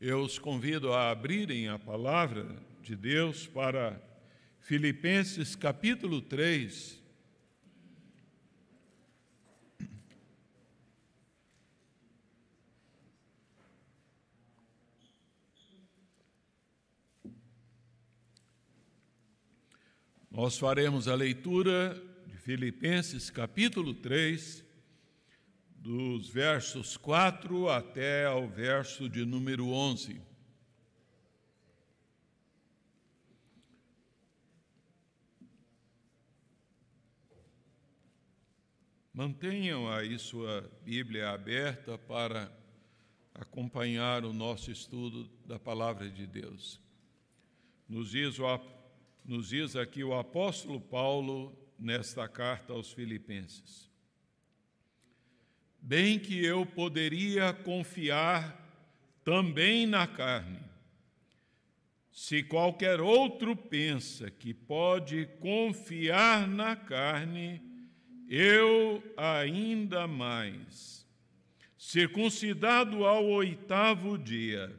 Eu os convido a abrirem a palavra de Deus para Filipenses capítulo 3. Nós faremos a leitura de Filipenses capítulo 3, dos versos 4 até ao verso de número 11. Mantenham aí sua Bíblia aberta para acompanhar o nosso estudo da palavra de Deus. Nos diz, o, nos diz aqui o apóstolo Paulo nesta carta aos Filipenses bem que eu poderia confiar também na carne. Se qualquer outro pensa que pode confiar na carne, eu ainda mais. Circuncidado ao oitavo dia,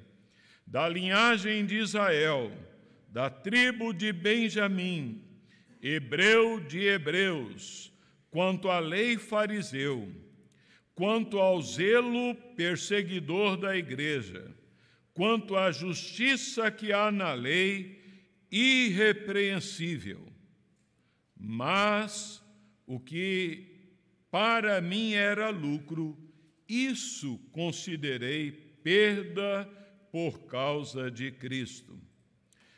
da linhagem de Israel, da tribo de Benjamim, hebreu de hebreus, quanto à lei fariseu, quanto ao zelo perseguidor da igreja, quanto à justiça que há na lei, irrepreensível. Mas o que para mim era lucro, isso considerei perda por causa de Cristo.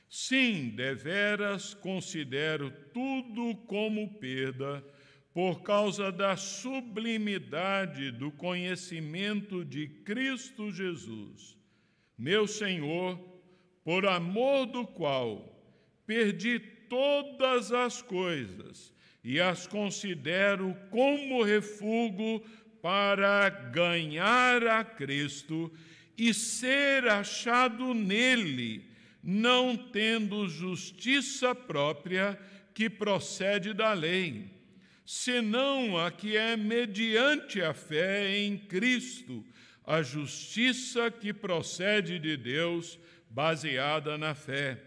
Sim, deveras considero tudo como perda por causa da sublimidade do conhecimento de Cristo Jesus, meu Senhor, por amor do qual perdi todas as coisas e as considero como refúgio para ganhar a Cristo e ser achado nele, não tendo justiça própria que procede da lei senão a que é mediante a fé em Cristo, a justiça que procede de Deus, baseada na fé,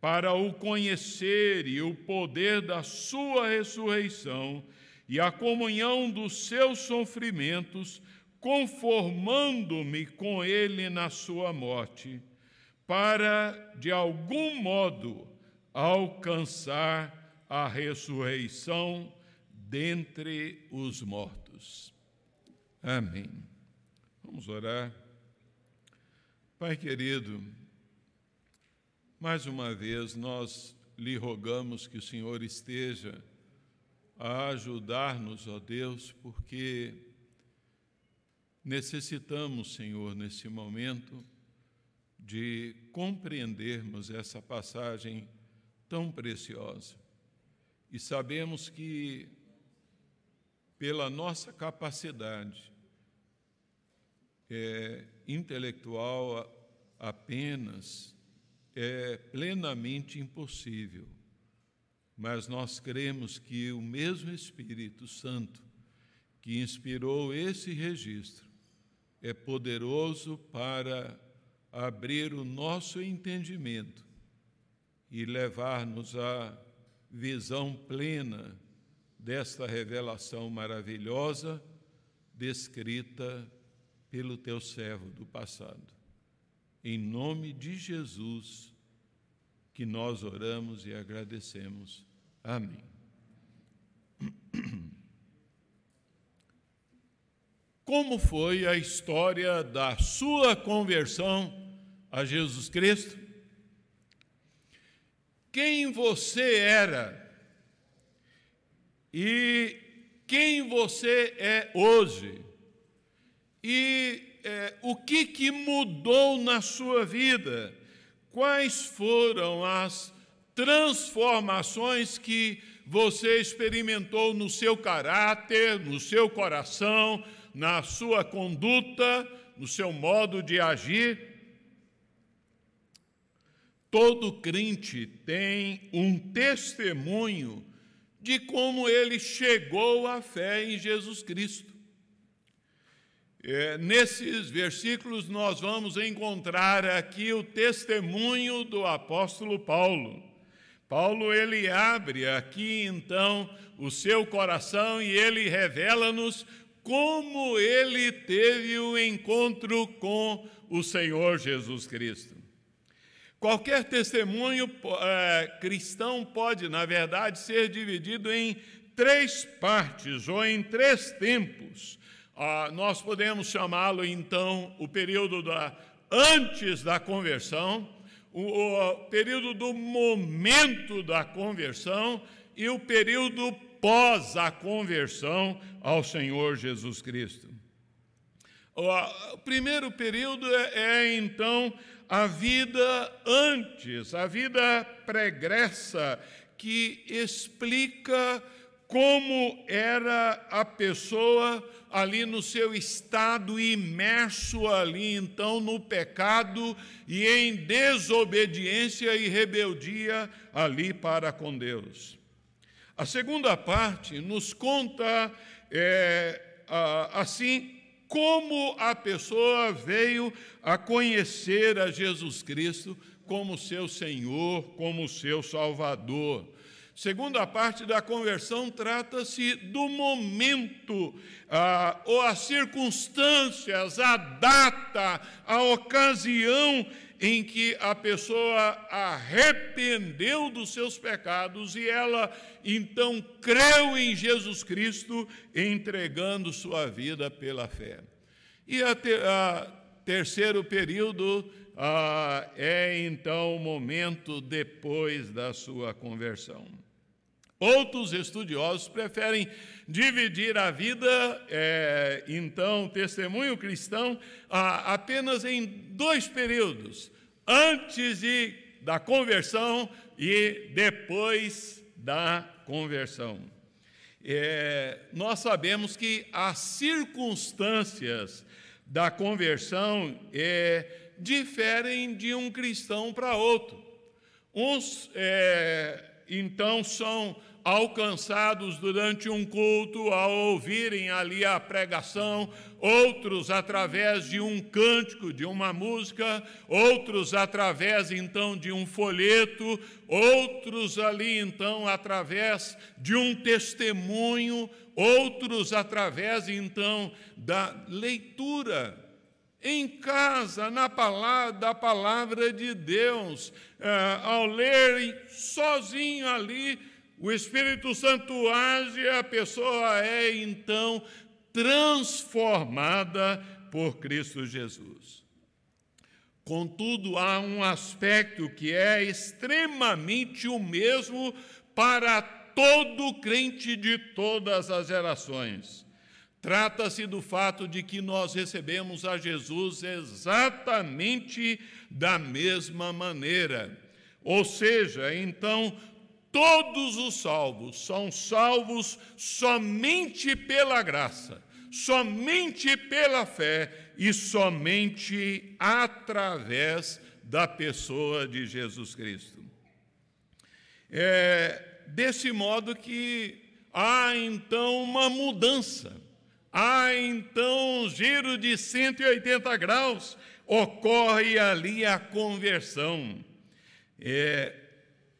para o conhecer e o poder da Sua ressurreição e a comunhão dos seus sofrimentos, conformando-me com Ele na Sua morte, para, de algum modo, alcançar a ressurreição dentre os mortos. Amém. Vamos orar. Pai querido, mais uma vez nós lhe rogamos que o Senhor esteja a ajudar-nos, ó Deus, porque necessitamos, Senhor, nesse momento, de compreendermos essa passagem tão preciosa. E sabemos que pela nossa capacidade é, intelectual apenas, é plenamente impossível. Mas nós cremos que o mesmo Espírito Santo que inspirou esse registro é poderoso para abrir o nosso entendimento e levar-nos à visão plena desta revelação maravilhosa descrita pelo teu servo do passado. Em nome de Jesus, que nós oramos e agradecemos. Amém. Como foi a história da sua conversão a Jesus Cristo? Quem você era e quem você é hoje e é, o que, que mudou na sua vida, quais foram as transformações que você experimentou no seu caráter, no seu coração, na sua conduta, no seu modo de agir. Todo crente tem um testemunho de como ele chegou à fé em Jesus Cristo. É, nesses versículos nós vamos encontrar aqui o testemunho do apóstolo Paulo. Paulo ele abre aqui então o seu coração e ele revela-nos como ele teve o encontro com o Senhor Jesus Cristo. Qualquer testemunho é, cristão pode, na verdade, ser dividido em três partes ou em três tempos. Ah, nós podemos chamá-lo então o período da antes da conversão, o, o período do momento da conversão e o período pós a conversão ao Senhor Jesus Cristo. O primeiro período é, é então a vida antes, a vida pregressa, que explica como era a pessoa ali no seu estado imerso ali então no pecado e em desobediência e rebeldia ali para com Deus. A segunda parte nos conta é, assim como a pessoa veio a conhecer a Jesus Cristo como seu Senhor, como seu Salvador. Segunda parte da conversão trata-se do momento, ah, ou as circunstâncias, a data, a ocasião em que a pessoa arrependeu dos seus pecados e ela então creu em Jesus Cristo, entregando sua vida pela fé. E a, ter, a terceiro período ah, é então o momento depois da sua conversão. Outros estudiosos preferem dividir a vida, é, então, testemunho cristão, a, apenas em dois períodos: antes de, da conversão e depois da conversão. É, nós sabemos que as circunstâncias da conversão é, diferem de um cristão para outro. Uns, é, então, são alcançados durante um culto ao ouvirem ali a pregação, outros através de um cântico, de uma música, outros através então de um folheto, outros ali então através de um testemunho, outros através então da leitura em casa, na palavra, da palavra de Deus, eh, ao ler sozinho ali o Espírito Santo age e a pessoa é então transformada por Cristo Jesus. Contudo, há um aspecto que é extremamente o mesmo para todo crente de todas as gerações. Trata-se do fato de que nós recebemos a Jesus exatamente da mesma maneira. Ou seja, então Todos os salvos são salvos somente pela graça, somente pela fé e somente através da pessoa de Jesus Cristo. É desse modo que há então uma mudança, há então um giro de 180 graus, ocorre ali a conversão. É,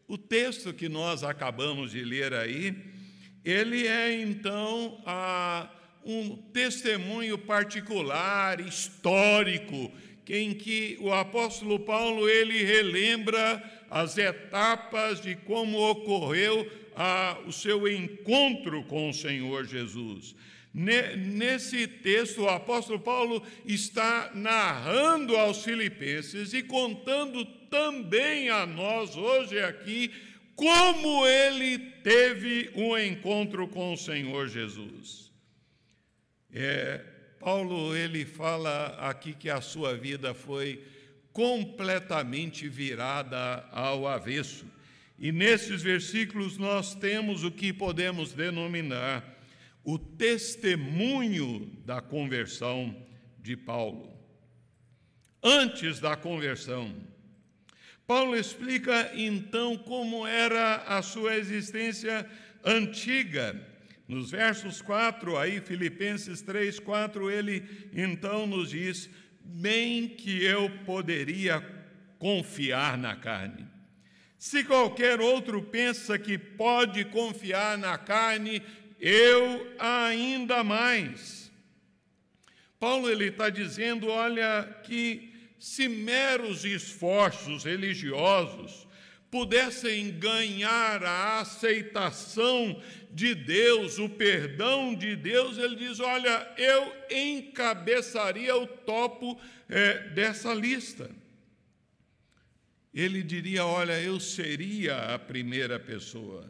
o texto que nós acabamos de ler aí, ele é então a, um testemunho particular, histórico, em que o apóstolo Paulo ele relembra as etapas de como ocorreu a, o seu encontro com o Senhor Jesus. Nesse texto, o apóstolo Paulo está narrando aos filipenses e contando também a nós hoje aqui como ele teve um encontro com o Senhor Jesus. É, Paulo ele fala aqui que a sua vida foi completamente virada ao avesso. E nesses versículos nós temos o que podemos denominar o testemunho da conversão de Paulo. Antes da conversão, Paulo explica então como era a sua existência antiga, Nos versos 4, aí Filipenses 3, 4, ele então nos diz: bem que eu poderia confiar na carne. Se qualquer outro pensa que pode confiar na carne, eu ainda mais. Paulo ele está dizendo, olha, que se meros esforços religiosos pudessem ganhar a aceitação de Deus, o perdão de Deus, ele diz: Olha, eu encabeçaria o topo é, dessa lista. Ele diria: Olha, eu seria a primeira pessoa.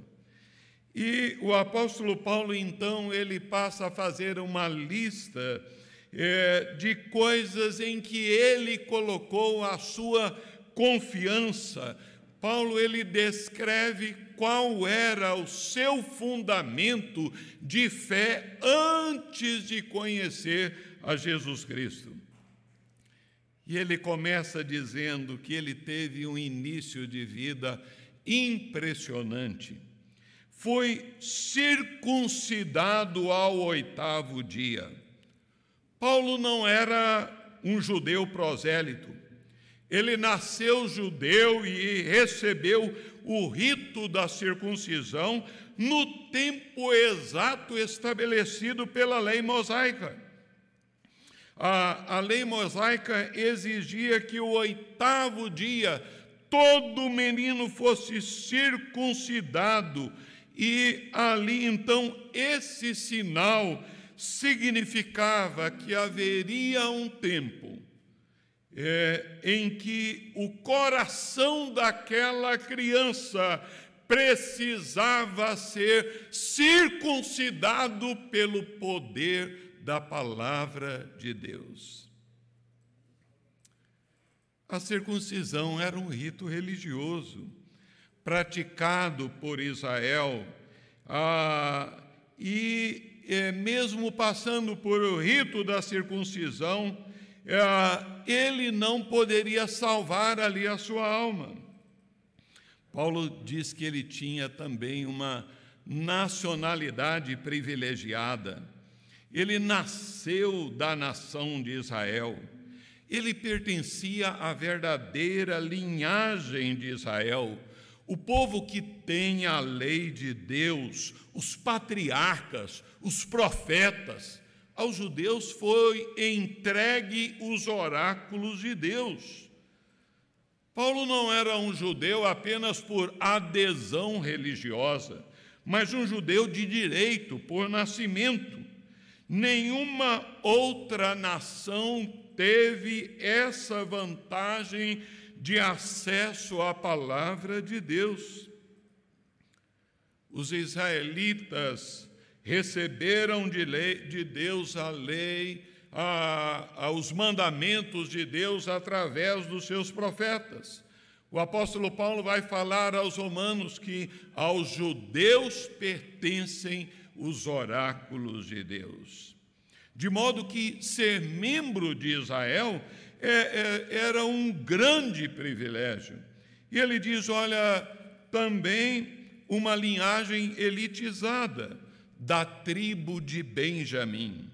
E o apóstolo Paulo, então, ele passa a fazer uma lista é, de coisas em que ele colocou a sua confiança. Paulo ele descreve qual era o seu fundamento de fé antes de conhecer a Jesus Cristo. E ele começa dizendo que ele teve um início de vida impressionante. Foi circuncidado ao oitavo dia. Paulo não era um judeu prosélito. Ele nasceu judeu e recebeu o rito da circuncisão no tempo exato estabelecido pela lei mosaica. A, a lei mosaica exigia que o oitavo dia todo menino fosse circuncidado, e ali então esse sinal significava que haveria um tempo é, em que o coração daquela criança precisava ser circuncidado pelo poder da palavra de Deus. A circuncisão era um rito religioso praticado por Israel ah, e é, mesmo passando por o rito da circuncisão, é, ele não poderia salvar ali a sua alma. Paulo diz que ele tinha também uma nacionalidade privilegiada. Ele nasceu da nação de Israel. Ele pertencia à verdadeira linhagem de Israel, o povo que tem a lei de Deus, os patriarcas, os profetas. Aos judeus foi entregue os oráculos de Deus. Paulo não era um judeu apenas por adesão religiosa, mas um judeu de direito, por nascimento. Nenhuma outra nação teve essa vantagem de acesso à palavra de Deus. Os israelitas receberam de, lei, de Deus a lei, a, a, os mandamentos de Deus através dos seus profetas. O apóstolo Paulo vai falar aos romanos que aos judeus pertencem os oráculos de Deus. De modo que ser membro de Israel é, é, era um grande privilégio. E ele diz: olha, também uma linhagem elitizada da tribo de Benjamim.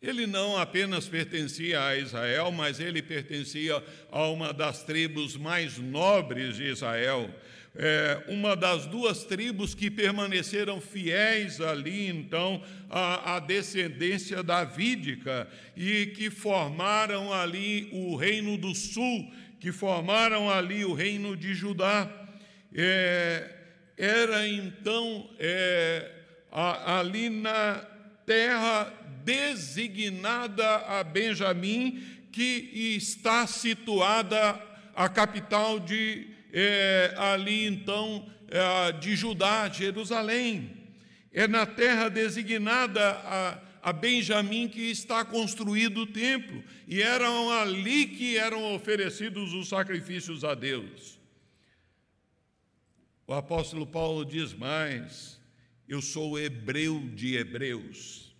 Ele não apenas pertencia a Israel, mas ele pertencia a uma das tribos mais nobres de Israel, é, uma das duas tribos que permaneceram fiéis ali, então, à, descendência davídica e que formaram ali o reino do sul, que formaram ali o reino de Judá. É, era então é, ali na terra designada a Benjamim, que está situada a capital de é, ali então é, de Judá, Jerusalém. É na terra designada a, a Benjamim que está construído o templo, e eram ali que eram oferecidos os sacrifícios a Deus. O apóstolo Paulo diz mais: eu sou hebreu de hebreus.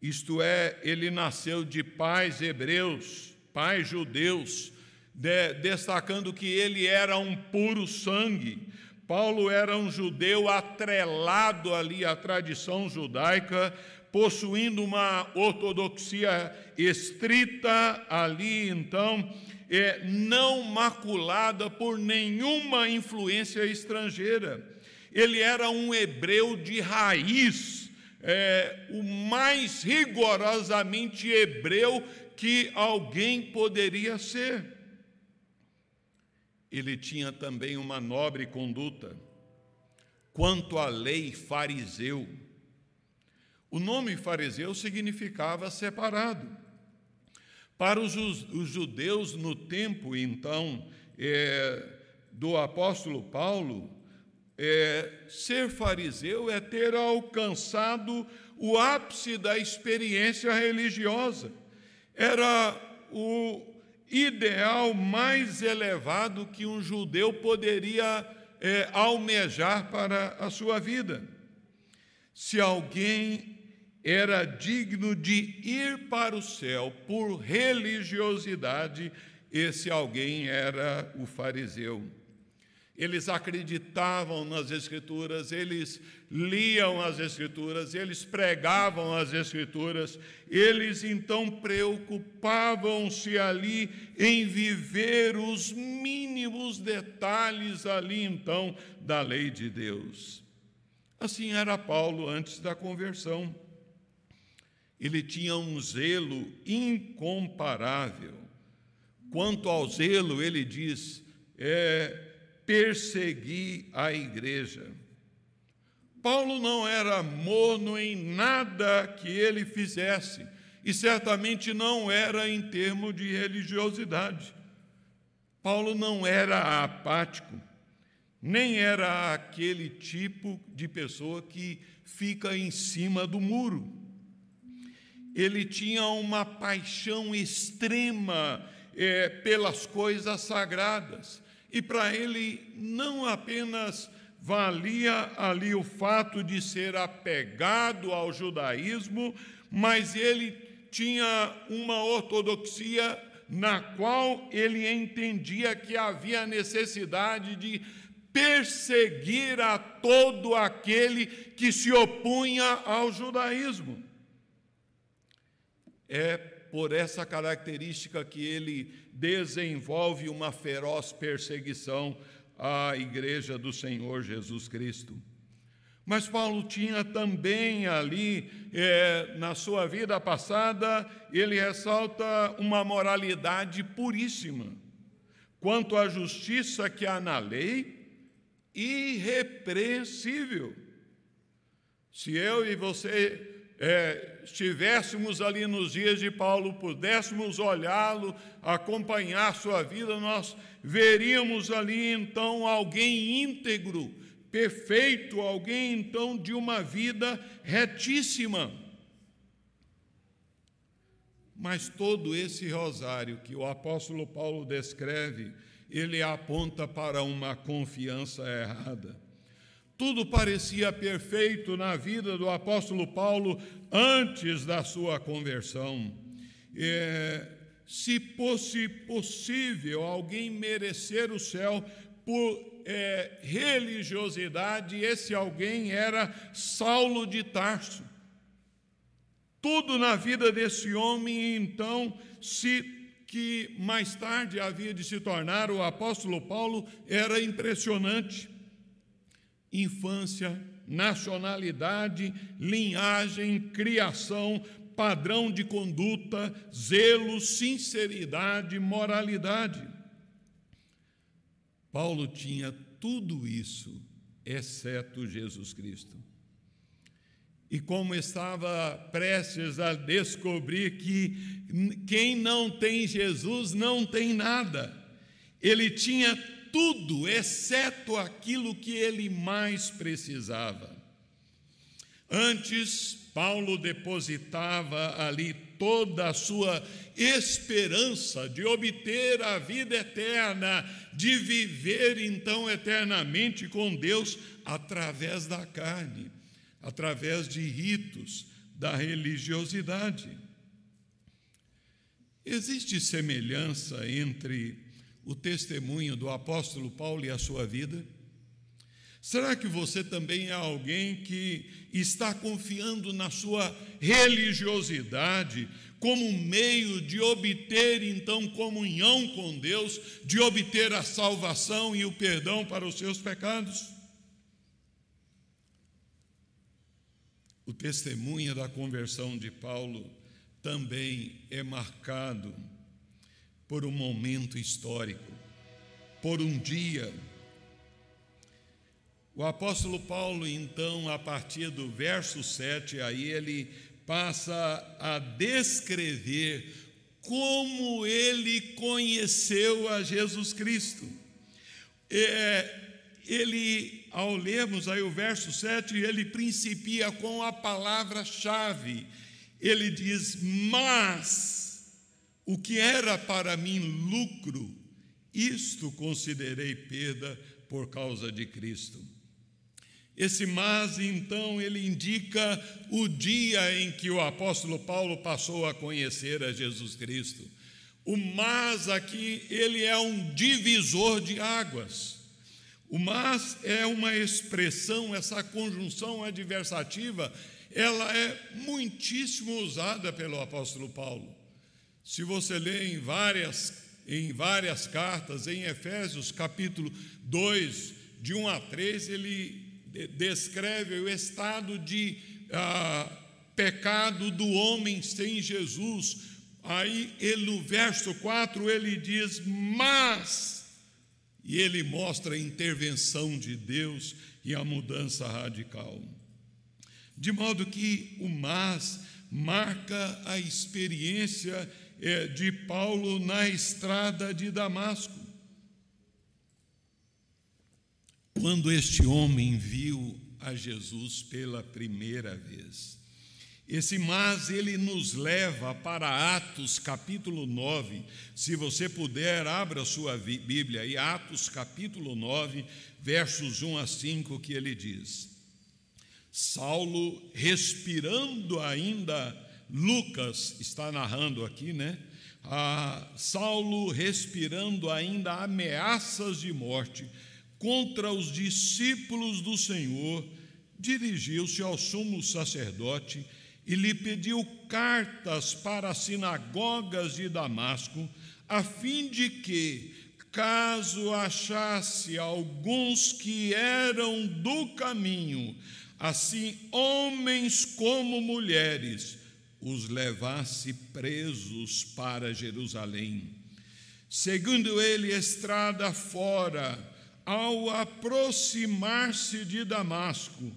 Isto é, ele nasceu de pais hebreus, pais judeus, de, destacando que ele era um puro sangue. Paulo era um judeu atrelado ali à tradição judaica, possuindo uma ortodoxia estrita ali, então, é, não maculada por nenhuma influência estrangeira. Ele era um hebreu de raiz, é, o mais rigorosamente hebreu que alguém poderia ser. Ele tinha também uma nobre conduta. Quanto à lei fariseu, o nome fariseu significava separado. Para os, judeus no tempo, então, é, do apóstolo Paulo, é, ser fariseu é ter alcançado o ápice da experiência religiosa. Era o ideal mais elevado que um judeu poderia é, almejar para a sua vida. Se alguém era digno de ir para o céu por religiosidade, esse alguém era o fariseu. Eles acreditavam nas Escrituras, eles liam as Escrituras, eles pregavam as Escrituras, eles então preocupavam-se ali em viver os mínimos detalhes ali então da lei de Deus. Assim era Paulo antes da conversão ele tinha um zelo incomparável. Quanto ao zelo, ele diz: é, persegui a igreja. Paulo não era mono em nada que ele fizesse, e certamente não era em termos de religiosidade. Paulo não era apático, nem era aquele tipo de pessoa que fica em cima do muro ele tinha uma paixão extrema é, pelas coisas sagradas. E para ele não apenas valia ali o fato de ser apegado ao judaísmo, mas ele tinha uma ortodoxia na qual ele entendia que havia necessidade de perseguir a todo aquele que se opunha ao judaísmo. É por essa característica que ele desenvolve uma feroz perseguição à igreja do Senhor Jesus Cristo. Mas Paulo tinha também ali, é, na sua vida passada, ele ressalta uma moralidade puríssima. Quanto à justiça que há na lei, irrepreensível. Se eu e você é, estivéssemos ali nos dias de Paulo, pudéssemos olhá-lo, acompanhar sua vida, nós veríamos ali então alguém íntegro, perfeito, alguém então de uma vida retíssima. Mas todo esse rosário que o apóstolo Paulo descreve, ele aponta para uma confiança errada. Tudo parecia perfeito na vida do apóstolo Paulo antes da sua conversão. É, se fosse possível alguém merecer o céu por é, religiosidade, esse alguém era Saulo de Tarso. Tudo na vida desse homem, então, se que mais tarde havia de se tornar o apóstolo Paulo, era impressionante infância, nacionalidade, linhagem, criação, padrão de conduta, zelo, sinceridade, moralidade. Paulo tinha tudo isso, exceto Jesus Cristo. E como estava prestes a descobrir que quem não tem Jesus não tem nada, ele tinha tudo, exceto aquilo que ele mais precisava. Antes, Paulo depositava ali toda a sua esperança de obter a vida eterna, de viver então eternamente com Deus através da carne, através de ritos da religiosidade. Existe semelhança entre o testemunho do apóstolo Paulo e a sua vida? Será que você também é alguém que está confiando na sua religiosidade como meio de obter então comunhão com Deus, de obter a salvação e o perdão para os seus pecados? O testemunho da conversão de Paulo também é marcado por um momento histórico, por um dia o apóstolo Paulo, então, a partir do verso 7, aí ele passa a descrever como ele conheceu a Jesus Cristo. É, ele, ao lermos aí o verso 7, ele principia com a palavra-chave. Ele diz: Mas o que era para mim lucro, isto considerei perda por causa de Cristo. Esse mas, então, ele indica o dia em que o apóstolo Paulo passou a conhecer a Jesus Cristo. O mas aqui, ele é um divisor de águas. O mas é uma expressão, essa conjunção adversativa, ela é muitíssimo usada pelo apóstolo Paulo. Se você lê em várias, em várias cartas, em Efésios capítulo 2, de 1 a 3, ele descreve o estado de ah, pecado do homem sem Jesus. Aí, ele, no verso 4, ele diz: Mas, e ele mostra a intervenção de Deus e a mudança radical. De modo que o mas marca a experiência de Paulo na estrada de Damasco. quando este homem viu a Jesus pela primeira vez. Esse mas ele nos leva para Atos capítulo 9. Se você puder, abra sua Bíblia e Atos capítulo 9, versos 1 a 5, que ele diz: Saulo respirando ainda, Lucas está narrando aqui, né? Ah, Saulo respirando ainda ameaças de morte contra os discípulos do Senhor, dirigiu-se ao sumo sacerdote e lhe pediu cartas para as sinagogas de Damasco, a fim de que, caso achasse alguns que eram do caminho, assim homens como mulheres, os levasse presos para Jerusalém. Segundo ele, estrada fora, ao aproximar-se de Damasco,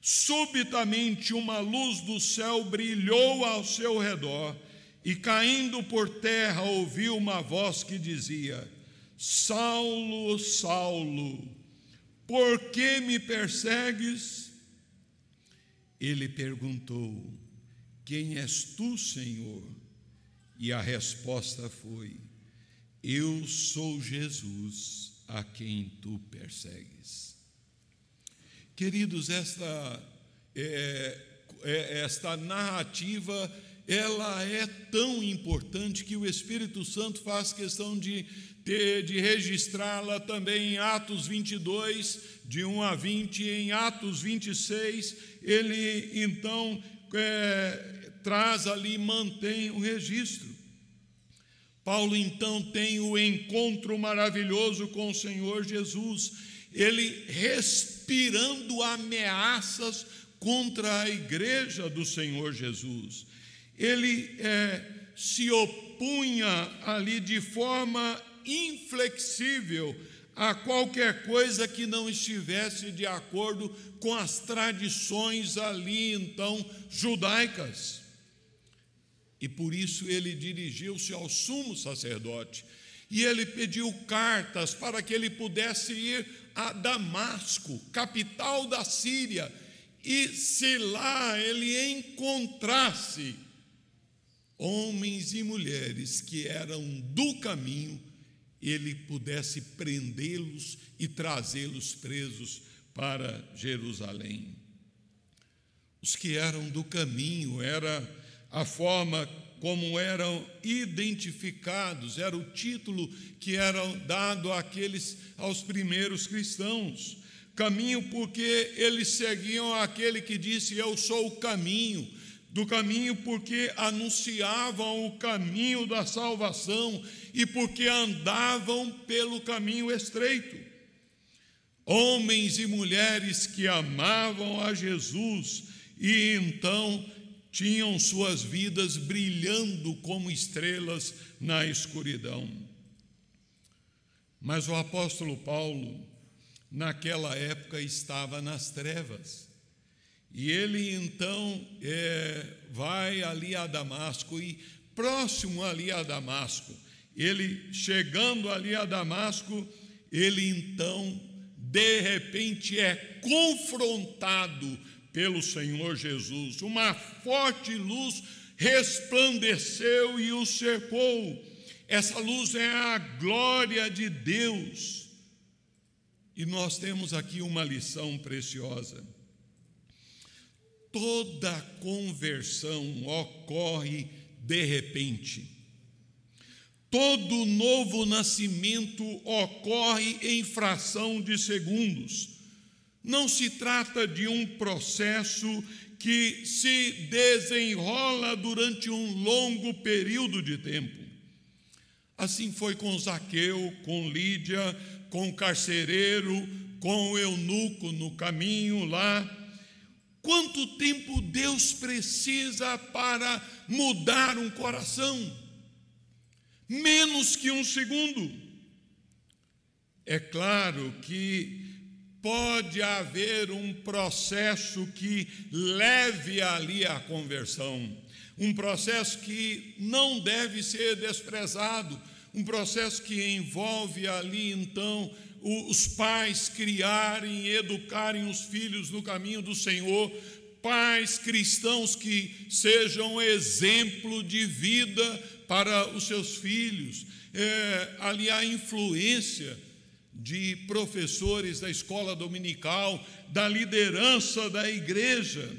subitamente uma luz do céu brilhou ao seu redor, e caindo por terra ouviu uma voz que dizia: Saulo, Saulo, por que me persegues? Ele perguntou: Quem és tu, Senhor? E a resposta foi: Eu sou Jesus a quem tu persegues. Queridos, esta, é, é, esta narrativa ela é tão importante que o Espírito Santo faz questão de, de, de registrá-la também em Atos 22, de 1 a 20, em Atos 26, ele então é, traz ali, mantém o registro. Paulo então tem o encontro maravilhoso com o Senhor Jesus, ele respirando ameaças contra a igreja do Senhor Jesus. Ele é, se opunha ali de forma inflexível a qualquer coisa que não estivesse de acordo com as tradições ali então judaicas. E por isso ele dirigiu-se ao sumo sacerdote e ele pediu cartas para que ele pudesse ir a Damasco, capital da Síria, e se lá ele encontrasse homens e mulheres que eram do caminho, ele pudesse prendê-los e trazê-los presos para Jerusalém. Os que eram do caminho era a forma como eram identificados, era o título que era dado àqueles aos primeiros cristãos. caminho porque eles seguiam aquele que disse: Eu sou o caminho. Do caminho porque anunciavam o caminho da salvação e porque andavam pelo caminho estreito. Homens e mulheres que amavam a Jesus e então tinham suas vidas brilhando como estrelas na escuridão. Mas o apóstolo Paulo, naquela época, estava nas trevas. E ele então é, vai ali a Damasco e próximo ali a Damasco, ele chegando ali a Damasco, ele então de repente é confrontado pelo Senhor Jesus. Uma forte luz resplandeceu e o cercou. Essa luz é a glória de Deus. E nós temos aqui uma lição preciosa. Toda conversão ocorre de repente. Todo novo nascimento ocorre em fração de segundos. Não se trata de um processo que se desenrola durante um longo período de tempo. Assim foi com Zaqueu, com Lídia, com o carcereiro, com o eunuco no caminho lá. Quanto tempo Deus precisa para mudar um coração? Menos que um segundo. É claro que pode haver um processo que leve ali à conversão, um processo que não deve ser desprezado, um processo que envolve ali então os pais criarem e educarem os filhos no caminho do Senhor, pais cristãos que sejam exemplo de vida para os seus filhos, é, ali a influência de professores da escola dominical, da liderança da igreja.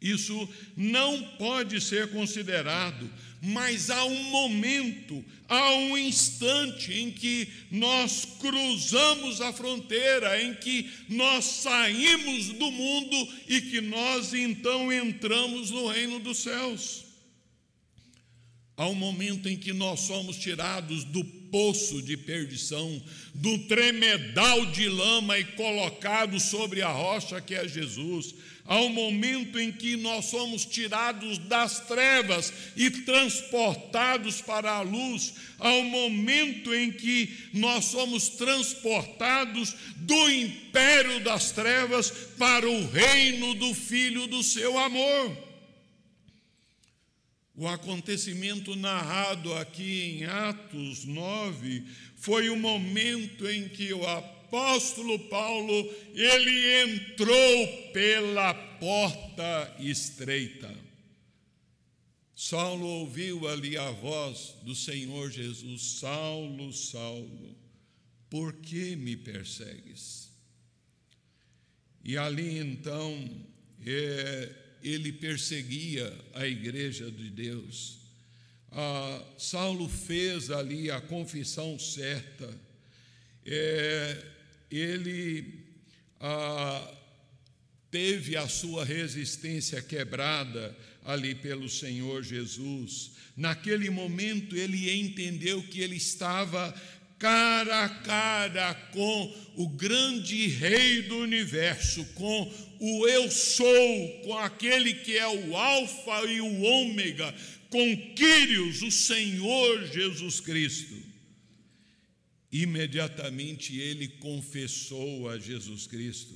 Isso não pode ser considerado, mas há um momento, há um instante em que nós cruzamos a fronteira, em que nós saímos do mundo e que nós então entramos no reino dos céus. Há um momento em que nós somos tirados do poço de perdição, do tremedal de lama e colocados sobre a rocha que é Jesus. Um momento em que nós somos tirados das trevas e transportados para a luz. Um momento em que nós somos transportados do império das trevas para o reino do Filho do seu amor. O acontecimento narrado aqui em Atos 9 foi o momento em que o apóstolo Paulo ele entrou pela porta estreita. Saulo ouviu ali a voz do Senhor Jesus: Saulo, Saulo, por que me persegues? E ali então, é, ele perseguia a igreja de Deus. Ah, Saulo fez ali a confissão certa. É, ele ah, teve a sua resistência quebrada ali pelo Senhor Jesus. Naquele momento ele entendeu que ele estava cara a cara com o grande Rei do universo, com o Eu Sou, com aquele que é o Alfa e o Ômega, com Quírios, o Senhor Jesus Cristo. Imediatamente ele confessou a Jesus Cristo.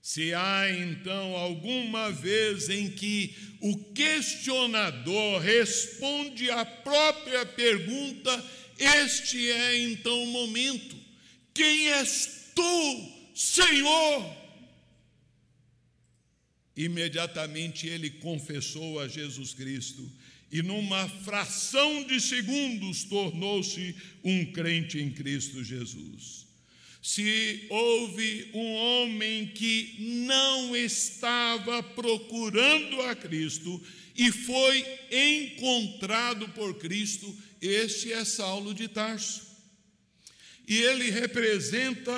Se há então alguma vez em que o questionador responde à própria pergunta, este é então o momento. Quem és tu, Senhor? Imediatamente ele confessou a Jesus Cristo e, numa fração de segundos, tornou-se um crente em Cristo Jesus. Se houve um homem que não estava procurando a Cristo e foi encontrado por Cristo, este é Saulo de Tarso. E ele representa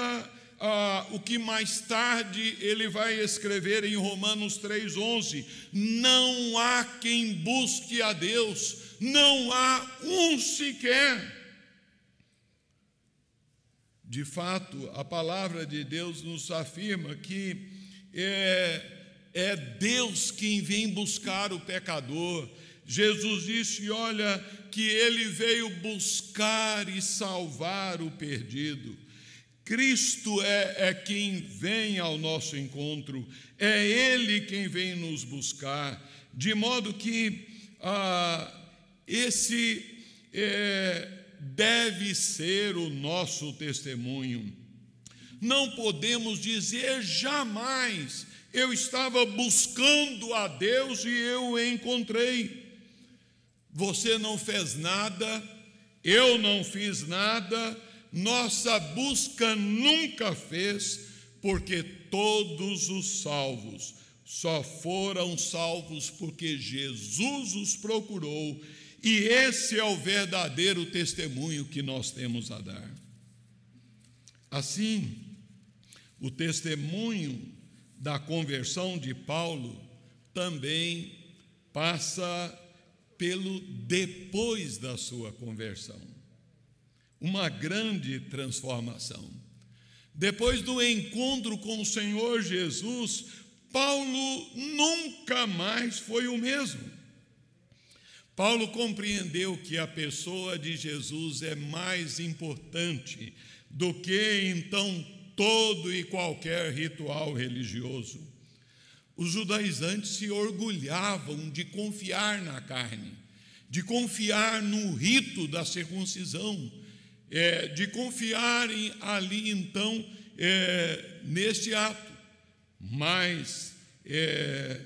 ah, o que mais tarde ele vai escrever em Romanos 3,11: Não há quem busque a Deus, não há um sequer. De fato, a palavra de Deus nos afirma que é, é Deus quem vem buscar o pecador. Jesus disse: Olha, que ele veio buscar e salvar o perdido. Cristo é, é quem vem ao nosso encontro, é Ele quem vem nos buscar, de modo que ah, esse é, deve ser o nosso testemunho. Não podemos dizer jamais, eu estava buscando a Deus e eu o encontrei. Você não fez nada, eu não fiz nada, nossa busca nunca fez, porque todos os salvos só foram salvos porque Jesus os procurou, e esse é o verdadeiro testemunho que nós temos a dar. Assim, o testemunho da conversão de Paulo também passa pelo depois da sua conversão uma grande transformação. Depois do encontro com o Senhor Jesus, Paulo nunca mais foi o mesmo. Paulo compreendeu que a pessoa de Jesus é mais importante do que então todo e qualquer ritual religioso. Os judaizantes se orgulhavam de confiar na carne, de confiar no rito da circuncisão, é, de confiarem ali então é, neste ato. Mas é,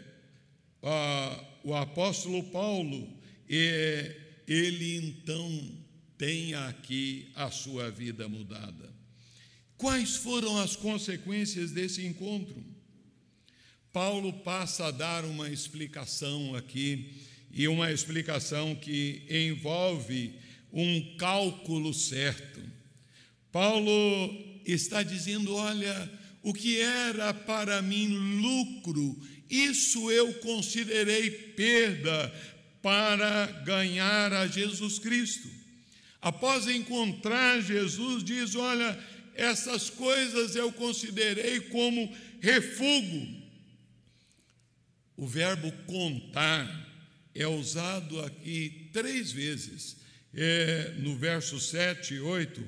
a, o apóstolo Paulo, é, ele então tem aqui a sua vida mudada. Quais foram as consequências desse encontro? Paulo passa a dar uma explicação aqui, e uma explicação que envolve um cálculo certo. Paulo está dizendo: olha, o que era para mim lucro, isso eu considerei perda para ganhar a Jesus Cristo. Após encontrar Jesus, diz: olha, essas coisas eu considerei como refúgio. O verbo contar é usado aqui três vezes é, no verso 7 e 8,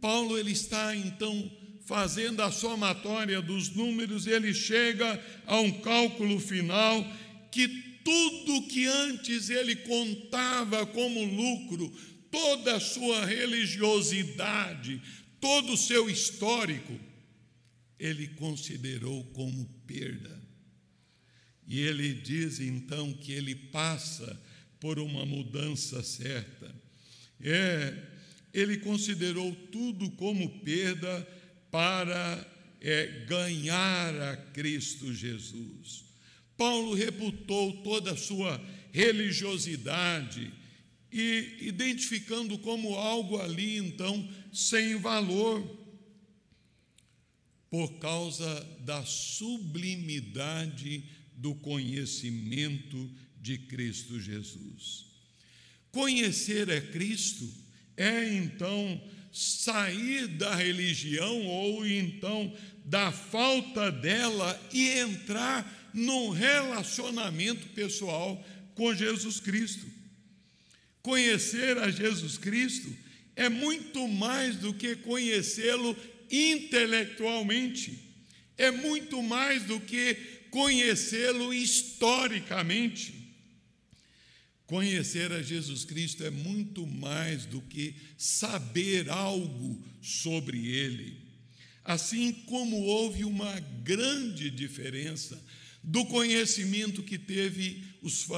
Paulo ele está então fazendo a somatória dos números, ele chega a um cálculo final que tudo que antes ele contava como lucro, toda a sua religiosidade, todo o seu histórico, ele considerou como perda. E ele diz então que ele passa por uma mudança certa. É, ele considerou tudo como perda para é, ganhar a Cristo Jesus. Paulo reputou toda a sua religiosidade e identificando como algo ali, então, sem valor, por causa da sublimidade do conhecimento de Cristo Jesus. Conhecer a Cristo é então sair da religião ou então da falta dela e entrar num relacionamento pessoal com Jesus Cristo. Conhecer a Jesus Cristo é muito mais do que conhecê-lo intelectualmente, é muito mais do que conhecê-lo historicamente. Conhecer a Jesus Cristo é muito mais do que saber algo sobre Ele. Assim como houve uma grande diferença do conhecimento que teve os,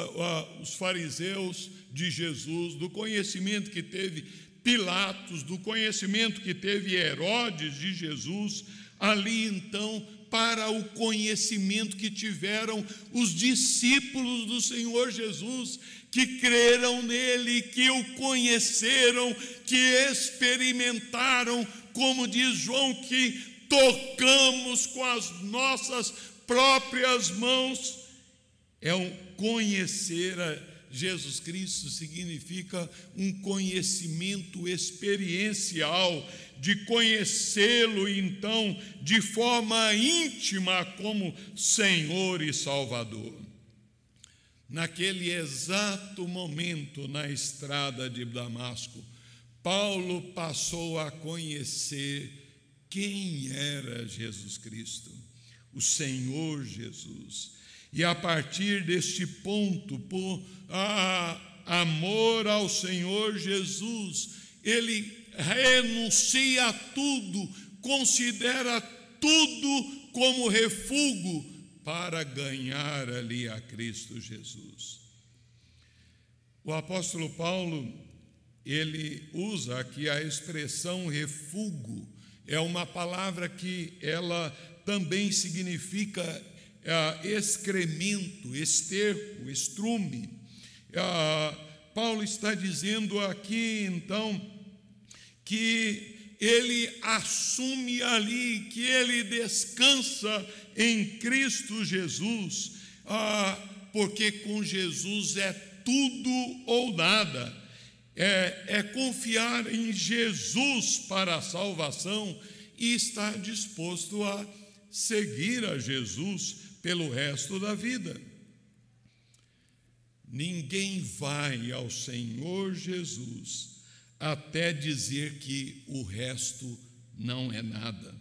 os fariseus de Jesus, do conhecimento que teve Pilatos, do conhecimento que teve Herodes de Jesus, ali então para o conhecimento que tiveram os discípulos do Senhor Jesus, que creram nele, que o conheceram, que experimentaram, como diz João, que tocamos com as nossas próprias mãos. É um conhecer a Jesus Cristo significa um conhecimento experiencial, de conhecê-lo então de forma íntima como Senhor e Salvador. Naquele exato momento na estrada de Damasco, Paulo passou a conhecer quem era Jesus Cristo, o Senhor Jesus. E a partir deste ponto, por ah, amor ao Senhor Jesus, ele renuncia a tudo, considera tudo como refúgio para ganhar ali a Cristo Jesus. O apóstolo Paulo, ele usa aqui a expressão refúgio, é uma palavra que ela também significa é, excremento, esterco, estrume. É, Paulo está dizendo aqui, então, que ele assume ali, que ele descansa em Cristo Jesus, ah, porque com Jesus é tudo ou nada. É, é confiar em Jesus para a salvação e estar disposto a seguir a Jesus pelo resto da vida. Ninguém vai ao Senhor Jesus até dizer que o resto não é nada.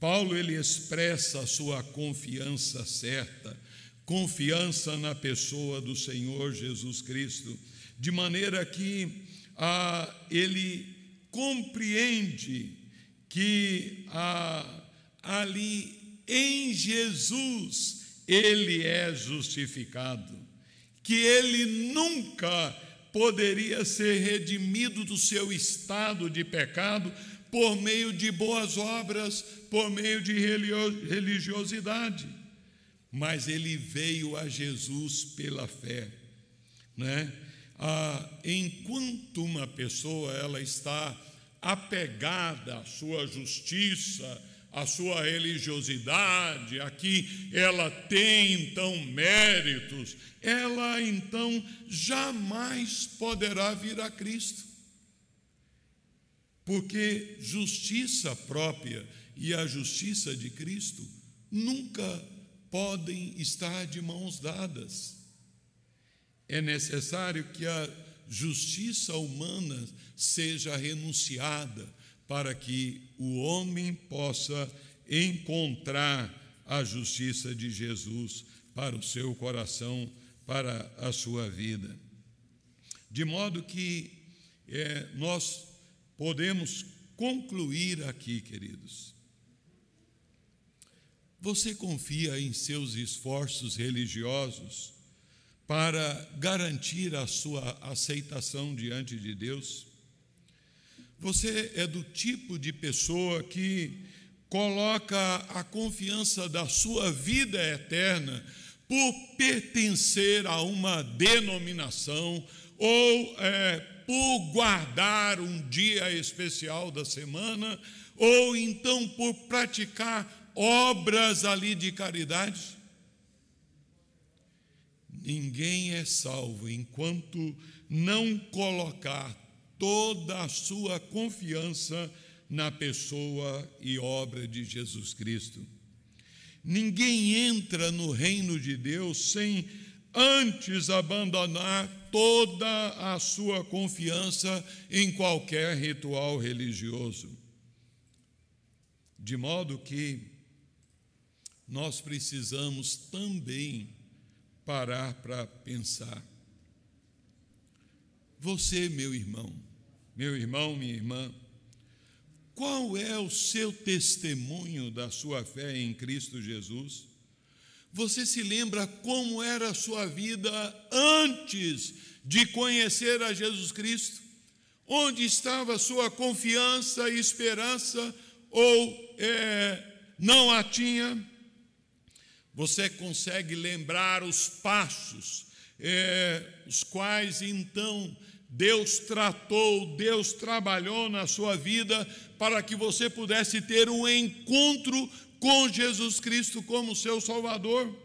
Paulo ele expressa a sua confiança certa, confiança na pessoa do Senhor Jesus Cristo, de maneira que ah, ele compreende que ah, ali em Jesus ele é justificado, que ele nunca poderia ser redimido do seu estado de pecado por meio de boas obras, por meio de religiosidade. Mas ele veio a Jesus pela fé, né? Ah, enquanto uma pessoa ela está apegada à sua justiça, a sua religiosidade, aqui ela tem então méritos, ela então jamais poderá vir a Cristo. Porque justiça própria e a justiça de Cristo nunca podem estar de mãos dadas. É necessário que a justiça humana seja renunciada para que o homem possa encontrar a justiça de Jesus para o seu coração, para a sua vida. De modo que é, nós podemos concluir aqui, queridos. Você confia em seus esforços religiosos para garantir a sua aceitação diante de Deus? Você é do tipo de pessoa que coloca a confiança da sua vida eterna por pertencer a uma denominação ou é, por guardar um dia especial da semana ou então por praticar obras ali de caridade. Ninguém é salvo enquanto não colocar toda a sua confiança na pessoa e obra de Jesus Cristo. Ninguém entra no reino de Deus sem antes abandonar toda a sua confiança em qualquer ritual religioso. De modo que nós precisamos também parar para pensar. Você, meu irmão, meu irmão, minha irmã, qual é o seu testemunho da sua fé em Cristo Jesus? Você se lembra como era a sua vida antes de conhecer a Jesus Cristo? Onde estava a sua confiança e esperança ou é, não a tinha? Você consegue lembrar os passos, é, os quais então Deus tratou, Deus trabalhou na sua vida para que você pudesse ter um encontro com Jesus Cristo como seu Salvador.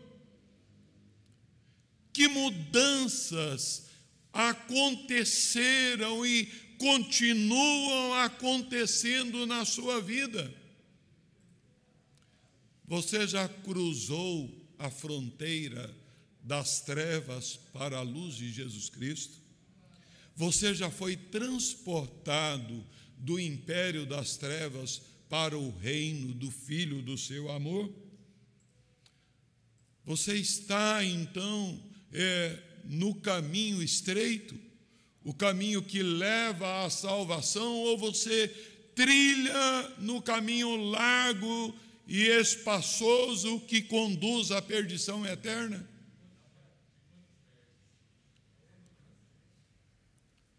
Que mudanças aconteceram e continuam acontecendo na sua vida. Você já cruzou a fronteira das trevas para a luz de Jesus Cristo? Você já foi transportado do império das trevas para o reino do Filho do seu amor? Você está então é, no caminho estreito, o caminho que leva à salvação, ou você trilha no caminho largo e espaçoso que conduz à perdição eterna?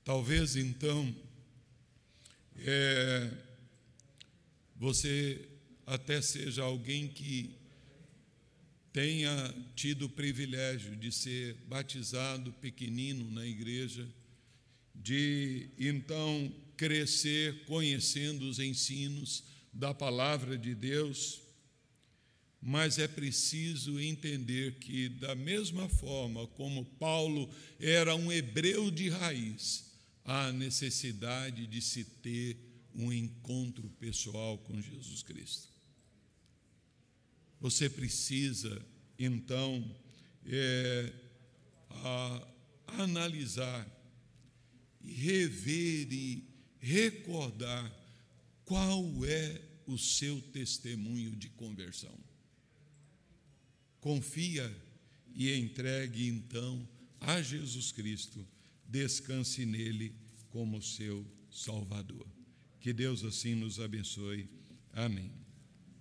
Talvez então é, você até seja alguém que tenha tido o privilégio de ser batizado pequenino na igreja, de então crescer conhecendo os ensinos da palavra de Deus, mas é preciso entender que, da mesma forma como Paulo era um hebreu de raiz, há necessidade de se ter um encontro pessoal com Jesus Cristo. Você precisa, então, é, a, analisar, rever e recordar qual é o seu testemunho de conversão. Confia e entregue então a Jesus Cristo, descanse nele como seu Salvador. Que Deus assim nos abençoe. Amém.